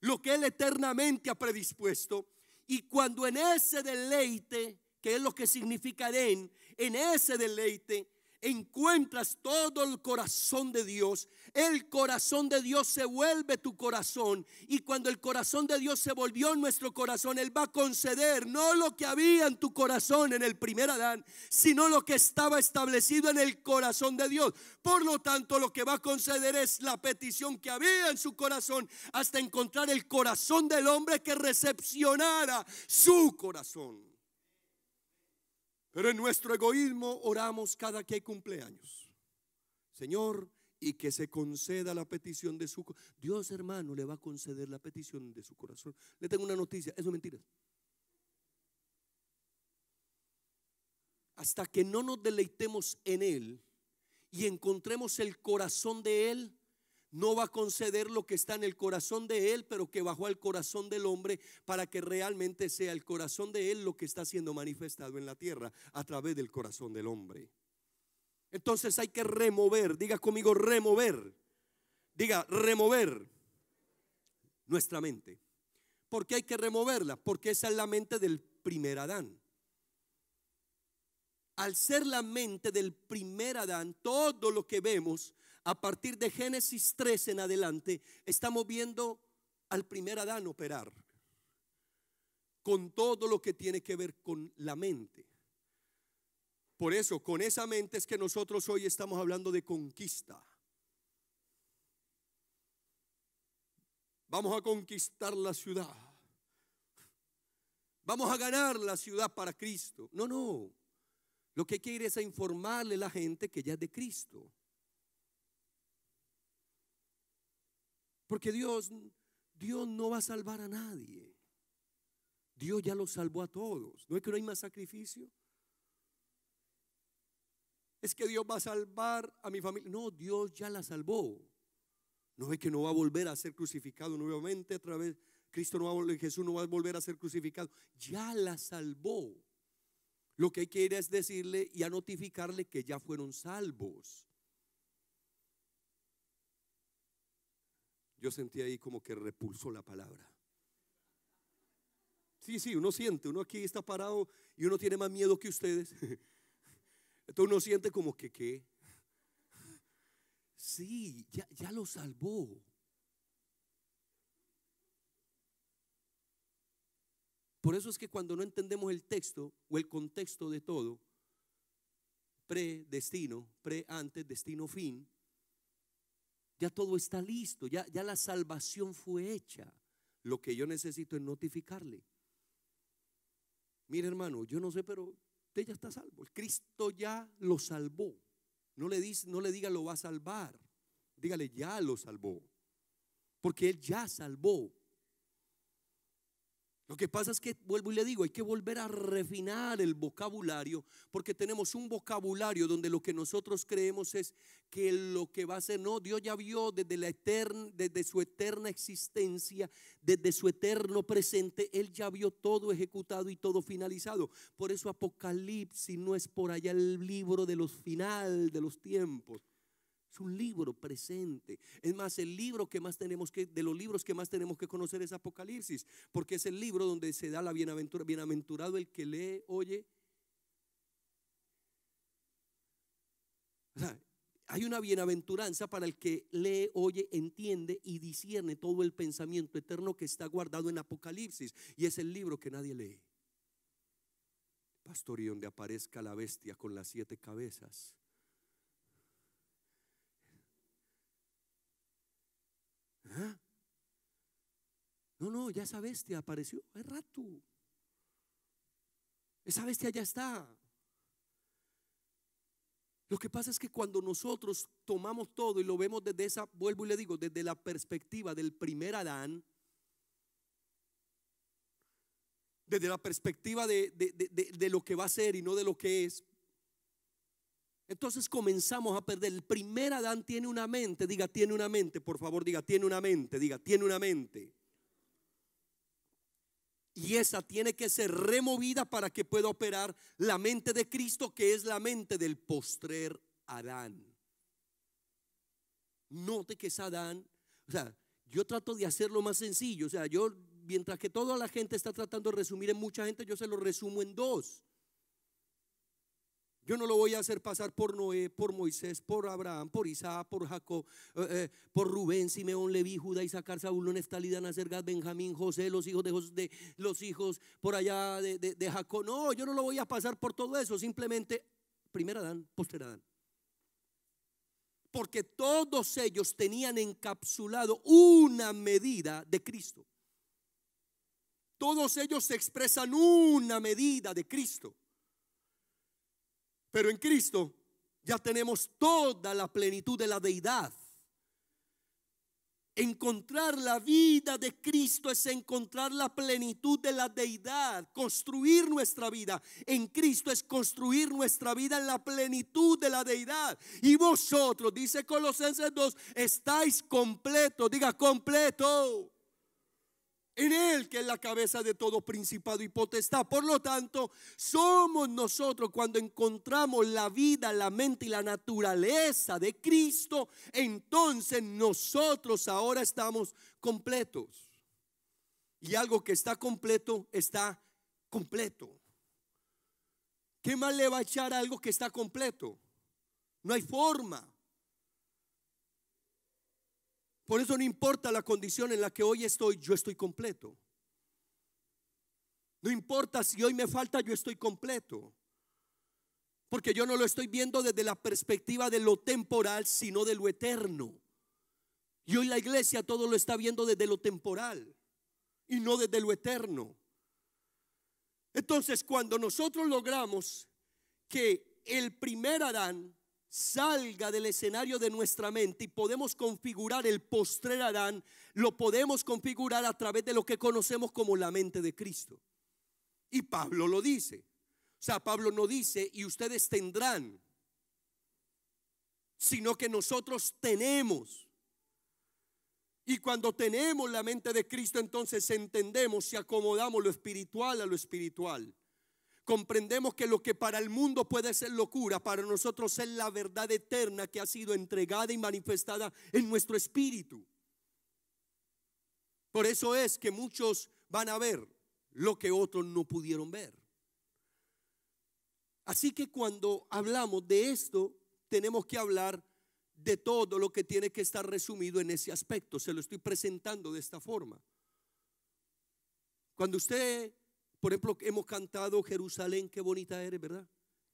lo que Él eternamente ha predispuesto. Y cuando en ese deleite, que es lo que significa en, en ese deleite, encuentras todo el corazón de Dios, el corazón de Dios se vuelve tu corazón. Y cuando el corazón de Dios se volvió nuestro corazón, Él va a conceder no lo que había en tu corazón en el primer Adán, sino lo que estaba establecido en el corazón de Dios. Por lo tanto, lo que va a conceder es la petición que había en su corazón hasta encontrar el corazón del hombre que recepcionara su corazón. Pero en nuestro egoísmo oramos cada que hay cumpleaños. Señor, y que se conceda la petición de su corazón. Dios, hermano, le va a conceder la petición de su corazón. Le tengo una noticia, eso es mentira. Hasta que no nos deleitemos en Él y encontremos el corazón de Él, no va a conceder lo que está en el corazón de Él, pero que bajó al corazón del hombre para que realmente sea el corazón de Él lo que está siendo manifestado en la tierra a través del corazón del hombre. Entonces hay que remover, diga conmigo remover, diga remover nuestra mente. ¿Por qué hay que removerla? Porque esa es la mente del primer Adán. Al ser la mente del primer Adán, todo lo que vemos a partir de Génesis 3 en adelante, estamos viendo al primer Adán operar con todo lo que tiene que ver con la mente. Por eso, con esa mente es que nosotros hoy estamos hablando de conquista. Vamos a conquistar la ciudad. Vamos a ganar la ciudad para Cristo. No, no. Lo que quiere es informarle a la gente que ya es de Cristo. Porque Dios, Dios no va a salvar a nadie. Dios ya lo salvó a todos. ¿No es que no hay más sacrificio? Es que Dios va a salvar a mi familia. No, Dios ya la salvó. No es que no va a volver a ser crucificado nuevamente a través. Cristo no va a Jesús no va a volver a ser crucificado. Ya la salvó. Lo que hay que ir es decirle y a notificarle que ya fueron salvos. Yo sentí ahí como que repulsó la palabra. Sí, sí, uno siente, uno aquí está parado y uno tiene más miedo que ustedes. Entonces uno siente como que, ¿qué? Sí, ya, ya lo salvó. Por eso es que cuando no entendemos el texto o el contexto de todo, pre, destino, pre, antes, destino, fin, ya todo está listo, ya, ya la salvación fue hecha. Lo que yo necesito es notificarle. Mire hermano, yo no sé, pero usted ya está salvo. Cristo ya lo salvó. No le, dice, no le diga lo va a salvar. Dígale, ya lo salvó. Porque Él ya salvó. Lo que pasa es que, vuelvo y le digo, hay que volver a refinar el vocabulario, porque tenemos un vocabulario donde lo que nosotros creemos es que lo que va a ser, no, Dios ya vio desde, la eterna, desde su eterna existencia, desde su eterno presente, Él ya vio todo ejecutado y todo finalizado. Por eso Apocalipsis no es por allá el libro de los final de los tiempos. Es un libro presente. Es más, el libro que más tenemos que, de los libros que más tenemos que conocer es Apocalipsis, porque es el libro donde se da la bienaventura, bienaventurado el que lee, oye. O sea, hay una bienaventuranza para el que lee, oye, entiende y discierne todo el pensamiento eterno que está guardado en Apocalipsis. Y es el libro que nadie lee. Pastor, y donde aparezca la bestia con las siete cabezas ¿Ah? No, no, ya esa bestia apareció hace rato. Esa bestia ya está. Lo que pasa es que cuando nosotros tomamos todo y lo vemos desde esa, vuelvo y le digo, desde la perspectiva del primer Adán, desde la perspectiva de, de, lo que va a ser y no de lo que es, entonces comenzamos a perder. El primer Adán tiene una mente, diga, tiene una mente, por favor, diga, tiene una mente, diga, tiene una mente. Y esa tiene que ser removida para que pueda operar la mente de Cristo, que es la mente del postrer Adán. Note que es Adán, o sea, yo trato de hacerlo más sencillo, o sea, yo, mientras que toda la gente está tratando de resumir en mucha gente, yo se lo resumo en dos. Yo no lo voy a hacer pasar por Noé, por Moisés, por Abraham, por Isaac, por Jacob, eh, eh, por Rubén, Simeón, Leví, Judá, Isaac, Saúl, Neftalí, Dan, Gad, Benjamín, José, los hijos de, de los hijos por allá de, de, Jacob. No, yo no lo voy a pasar por todo eso. Simplemente, primero Adán, posterior Adán. Porque todos ellos tenían encapsulado una medida de Cristo. Todos ellos expresan una medida de Cristo. Pero en Cristo ya tenemos toda la plenitud de la deidad. Encontrar la vida de Cristo es encontrar la plenitud de la deidad, construir nuestra vida en Cristo es construir nuestra vida en la plenitud de la deidad. Y vosotros, dice Colosenses 2, estáis completos, diga completo en Él que es la cabeza de todo principado y potestad. Por lo tanto, somos nosotros cuando encontramos la vida, la mente y la naturaleza de Cristo, entonces nosotros ahora estamos completos. Y algo que está completo está completo. ¿Qué más le va a echar algo que está completo? No hay forma. Por eso no importa la condición en la que hoy estoy, yo estoy completo. No importa si hoy me falta, yo estoy completo. Porque yo no lo estoy viendo desde la perspectiva de lo temporal, sino de lo eterno. Y hoy la iglesia todo lo está viendo desde lo temporal y no desde lo eterno. Entonces, cuando nosotros logramos que el primer Adán salga del escenario de nuestra mente y podemos configurar el postrer Adán, lo podemos configurar a través de lo que conocemos como la mente de Cristo. Y Pablo lo dice. O sea, Pablo no dice, y ustedes tendrán, sino que nosotros tenemos. Y cuando tenemos la mente de Cristo, entonces entendemos y acomodamos lo espiritual a lo espiritual comprendemos que lo que para el mundo puede ser locura, para nosotros es la verdad eterna que ha sido entregada y manifestada en nuestro espíritu. Por eso es que muchos van a ver lo que otros no pudieron ver. Así que cuando hablamos de esto, tenemos que hablar de todo lo que tiene que estar resumido en ese aspecto. Se lo estoy presentando de esta forma. Cuando usted por ejemplo, hemos cantado Jerusalén, qué bonita eres, ¿verdad?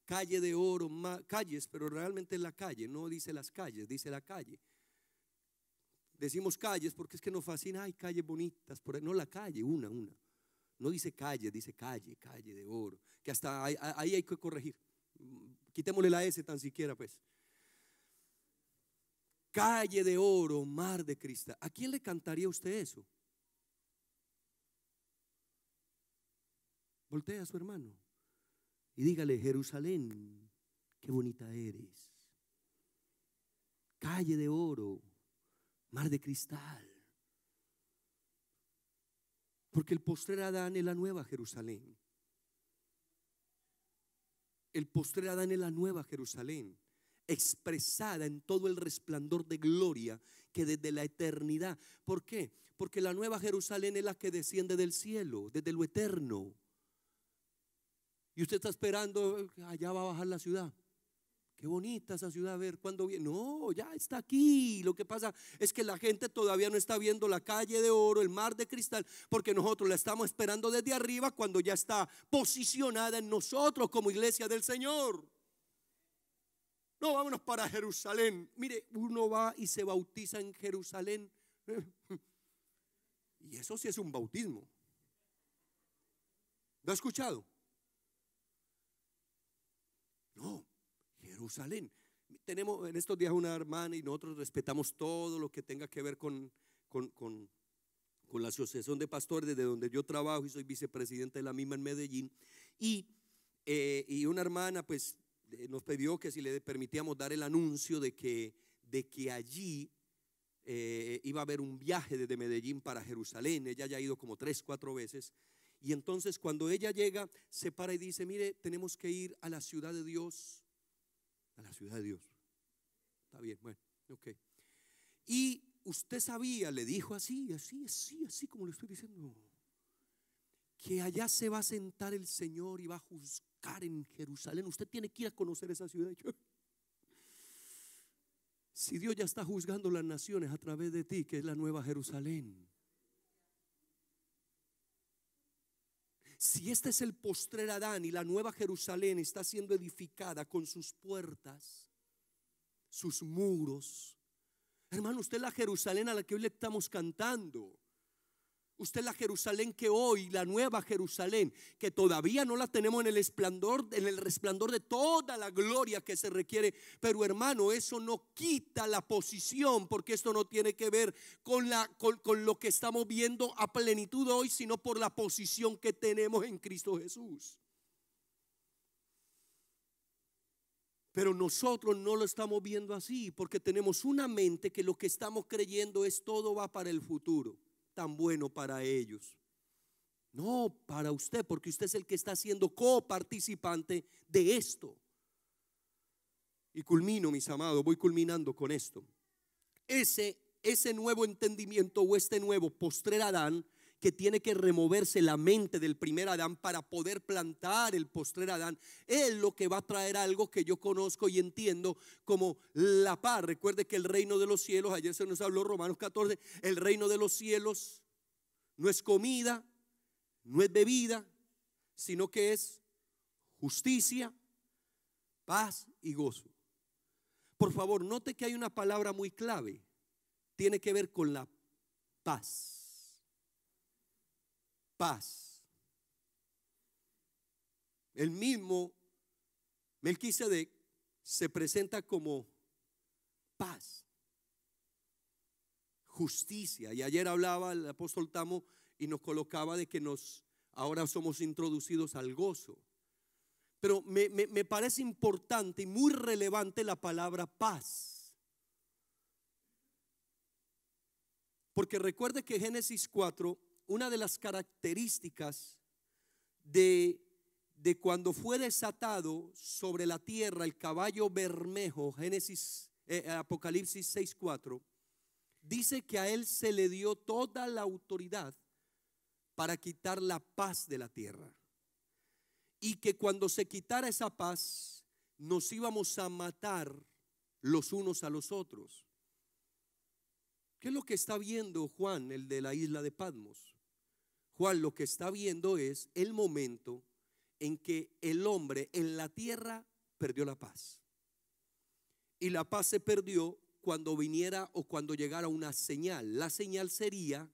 Calle de oro, calles, pero realmente es la calle, no dice las calles, dice la calle. Decimos calles porque es que nos fascina, hay calles bonitas, por no la calle, una, una. No dice calle, dice calle, calle de oro, que hasta ahí, hay que corregir. Quitémosle la S tan siquiera, pues. Calle de oro, mar de cristal. ¿A quién le cantaría usted eso? Voltea a su hermano y dígale, Jerusalén, qué bonita eres. Calle de oro, mar de cristal. Porque el postrer Adán es la nueva Jerusalén. El postrer Adán es la nueva Jerusalén, expresada en todo el resplandor de gloria que desde la eternidad. ¿Por qué? Porque la nueva Jerusalén es la que desciende del cielo, desde lo eterno. Y usted está esperando, allá va a bajar la ciudad. Qué bonita esa ciudad, a ver cuándo viene. No, ya está aquí. Lo que pasa es que la gente todavía no está viendo la calle de oro, el mar de cristal, porque nosotros la estamos esperando desde arriba cuando ya está posicionada en nosotros como iglesia del Señor. No, vámonos para Jerusalén. Mire, uno va y se bautiza en Jerusalén. Y eso sí es un bautismo. ¿Lo ha escuchado? No, Jerusalén. Tenemos en estos días una hermana y nosotros respetamos todo lo que tenga que ver con, con, la Asociación de Pastores, desde donde yo trabajo y soy vicepresidente de la misma en Medellín. Y, eh, y una hermana pues eh, nos pidió que si le permitíamos dar el anuncio de que, de que allí eh, iba a haber un viaje desde Medellín para Jerusalén. Ella ya ha ido como tres, cuatro veces. Y entonces cuando ella llega, se para y dice, mire, tenemos que ir a la ciudad de Dios. A la ciudad de Dios. Está bien, bueno, ok. Y usted sabía, le dijo así, así, así, así como le estoy diciendo. que allá se va a sentar el Señor y va a juzgar en Jerusalén. Usted tiene que ir a conocer esa ciudad. Si Dios ya está juzgando las naciones a través de ti, que es la nueva Jerusalén. Si este es el postrer Adán y la nueva Jerusalén está siendo edificada con sus puertas, sus muros. Hermano, usted es la Jerusalén a la que hoy le estamos cantando. Usted la Jerusalén que hoy, la nueva Jerusalén, que todavía no la tenemos en el esplendor, en el resplandor de toda la gloria que se requiere. Pero hermano, eso no quita la posición, porque esto no tiene que ver con, con lo que estamos viendo a plenitud hoy, sino por la posición que tenemos en Cristo Jesús. Pero nosotros no lo estamos viendo así, porque tenemos una mente que lo que estamos creyendo es todo va para el futuro tan bueno para ellos. No, para usted, porque usted es el que está siendo coparticipante de esto. Y culmino, mis amados, voy culminando con esto. Ese, ese nuevo entendimiento o este nuevo postrer Adán que tiene que removerse la mente del primer Adán para poder plantar el postrer Adán, es lo que va a traer algo que yo conozco y entiendo como la paz. Recuerde que el reino de los cielos, ayer se nos habló Romanos 14, el reino de los cielos no es comida, no es bebida, sino que es justicia, paz y gozo. Por favor, note que hay una palabra muy clave. Tiene que ver con la paz paz. El mismo Melquisedec se presenta como paz, justicia. Y ayer hablaba el apóstol Tamo y nos colocaba de que nos ahora somos introducidos al gozo. Pero me, me parece importante y muy relevante la palabra paz. Porque recuerde que Génesis 4 una de las características de, de cuando fue desatado sobre la tierra el caballo bermejo, Génesis, eh, Apocalipsis 6.4, dice que a él se le dio toda la autoridad para quitar la paz de la tierra. Y que cuando se quitara esa paz, nos íbamos a matar los unos a los otros. ¿Qué es lo que está viendo Juan, el de la isla de Patmos? Juan lo que está viendo es el momento en que el hombre en la tierra perdió la paz. Y la paz se perdió cuando viniera o cuando llegara una señal. La señal sería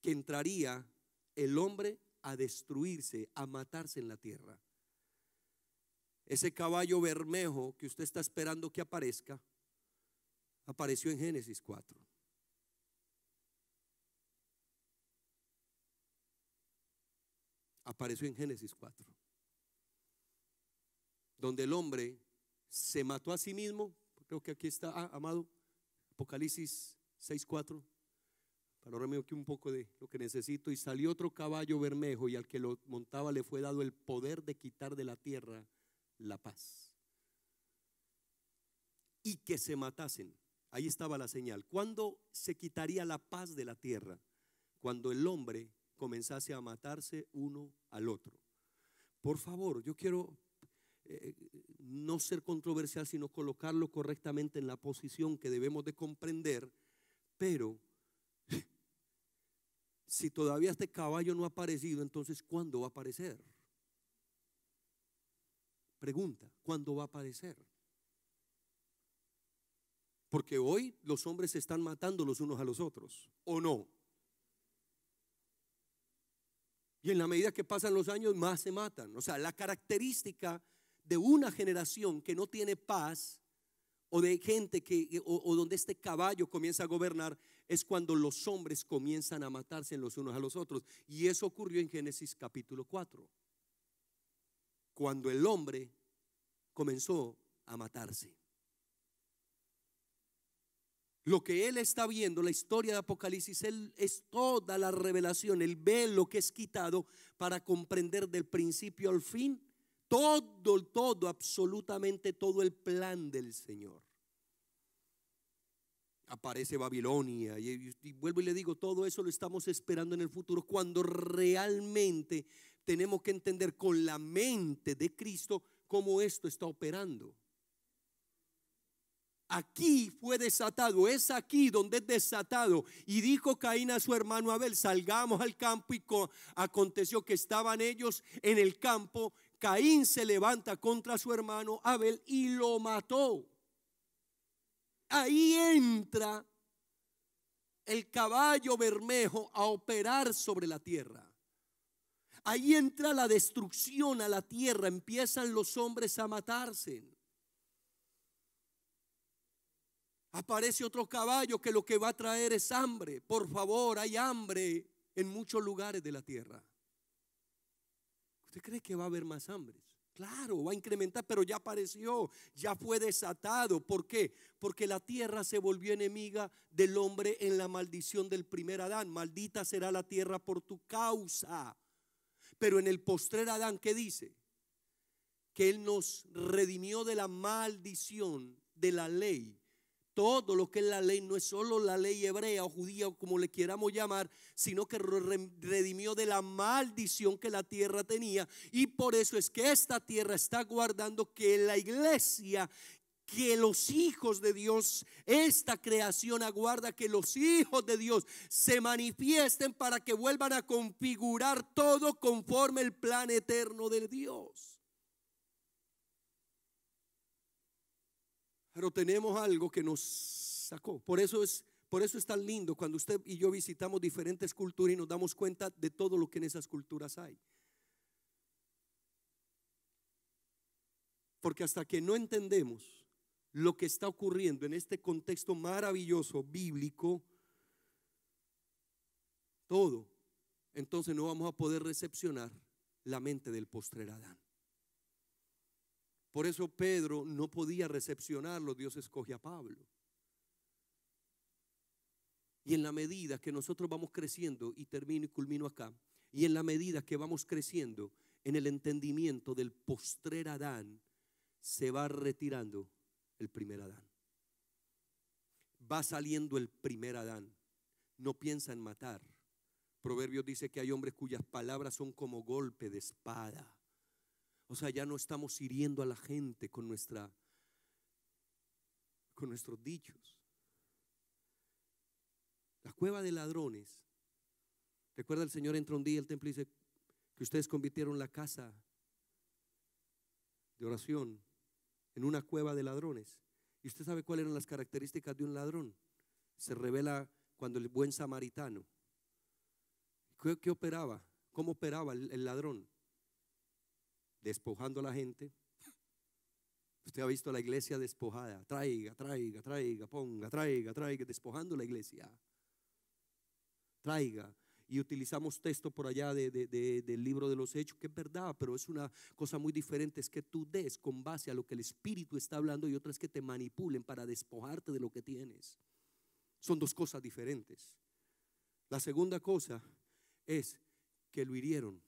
que entraría el hombre a destruirse, a matarse en la tierra. Ese caballo bermejo que usted está esperando que aparezca, apareció en Génesis 4. Apareció en Génesis 4, donde el hombre se mató a sí mismo, creo que aquí está, ah, amado, Apocalipsis 6.4, para ahorrarme aquí un poco de lo que necesito, y salió otro caballo bermejo y al que lo montaba le fue dado el poder de quitar de la tierra la paz. Y que se matasen. Ahí estaba la señal. ¿Cuándo se quitaría la paz de la tierra? Cuando el hombre comenzase a matarse uno al otro. Por favor, yo quiero eh, no ser controversial, sino colocarlo correctamente en la posición que debemos de comprender, pero si todavía este caballo no ha aparecido, entonces ¿cuándo va a aparecer? Pregunta, ¿cuándo va a aparecer? Porque hoy los hombres se están matando los unos a los otros, ¿o no? Y en la medida que pasan los años, más se matan. O sea, la característica de una generación que no tiene paz o de gente que, o, donde este caballo comienza a gobernar, es cuando los hombres comienzan a matarse los unos a los otros. Y eso ocurrió en Génesis capítulo 4. Cuando el hombre comenzó a matarse. Lo que él está viendo, la historia de Apocalipsis, él, es toda la revelación, el lo que es quitado para comprender del principio al fin todo, todo, absolutamente todo el plan del Señor. aparece Babilonia. Y, y, vuelvo y le digo, todo eso lo estamos esperando en el futuro cuando realmente tenemos que entender con la mente de Cristo cómo esto está operando. Aquí fue desatado, es aquí donde es desatado. Y dijo Caín a su hermano Abel, salgamos al campo y aconteció que estaban ellos en el campo. Caín se levanta contra su hermano Abel y lo mató. Ahí entra el caballo bermejo a operar sobre la tierra. Ahí entra la destrucción a la tierra, empiezan los hombres a matarse. Aparece otro caballo que lo que va a traer es hambre. Por favor, hay hambre en muchos lugares de la tierra. ¿Usted cree que va a haber más hambre? Claro, va a incrementar, pero ya apareció, ya fue desatado. ¿Por qué? Porque la tierra se volvió enemiga del hombre en la maldición del primer Adán. Maldita será la tierra por tu causa. Pero en el postrer Adán, ¿qué dice? Que Él nos redimió de la maldición de la ley todo lo que es la ley no es solo la ley hebrea o judía o como le quieramos llamar, sino que redimió de la maldición que la tierra tenía. Y por eso es que esta tierra está guardando que la iglesia, que los hijos de Dios, esta creación aguarda que los hijos de Dios se manifiesten para que vuelvan a configurar todo conforme el plan eterno de Dios. Pero tenemos algo que nos sacó. Por eso es, por eso es tan lindo cuando usted y yo visitamos diferentes culturas y nos damos cuenta de todo lo que en esas culturas hay. Porque hasta que no entendemos lo que está ocurriendo en este contexto maravilloso bíblico, todo, entonces no vamos a poder recepcionar la mente del postrer Adán. Por eso Pedro no podía recepcionarlo, Dios escoge a Pablo. Y en la medida que nosotros vamos creciendo, y termino y culmino acá, y en la medida que vamos creciendo en el entendimiento del postrer Adán, se va retirando el primer Adán. Va saliendo el primer Adán. No piensa en matar. Proverbios dice que hay hombres cuyas palabras son como golpe de espada. O sea, ya no estamos hiriendo a la gente con nuestra con nuestros dichos. La cueva de ladrones. Recuerda el Señor entra un día al templo y dice que ustedes convirtieron la casa de oración en una cueva de ladrones. ¿Y usted sabe cuáles eran las características de un ladrón? Se revela cuando el buen samaritano. ¿Qué, operaba? ¿Cómo operaba el ladrón? Despojando a la gente. Usted ha visto la iglesia despojada. Traiga, traiga, traiga, ponga, traiga, traiga, despojando la iglesia. Traiga. Y utilizamos texto por allá del libro de los hechos, que es verdad, pero es una cosa muy diferente. Es que tú des con base a lo que el Espíritu está hablando y otra es que te manipulen para despojarte de lo que tienes. Son dos cosas diferentes. La segunda cosa es que lo hirieron.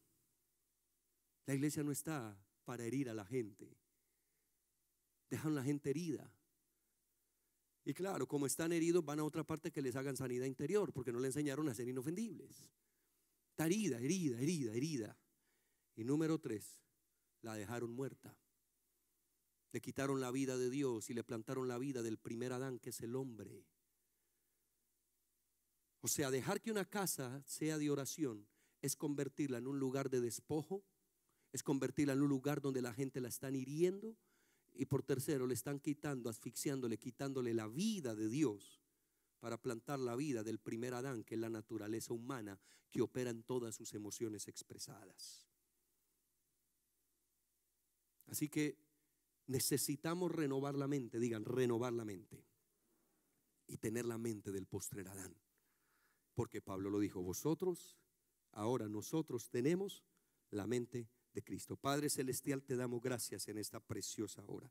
La iglesia no está para herir a la gente. Dejan la gente herida. Y claro, como están heridos, van a otra parte que les hagan sanidad interior, porque no le enseñaron a ser inofendibles. Está herida, herida, herida, herida. Y número tres, la dejaron muerta. Le quitaron la vida de Dios y le plantaron la vida del primer Adán, que es el hombre. O sea, dejar que una casa sea de oración es convertirla en un lugar de despojo, es convertirla en un lugar donde la gente la están hiriendo y por tercero le están quitando, asfixiándole, quitándole la vida de Dios para plantar la vida del primer Adán, que es la naturaleza humana que opera en todas sus emociones expresadas. Así que necesitamos renovar la mente, digan, renovar la mente y tener la mente del postrer Adán. Porque Pablo lo dijo, vosotros, ahora nosotros tenemos la mente Padre Celestial, te damos gracias en esta preciosa hora.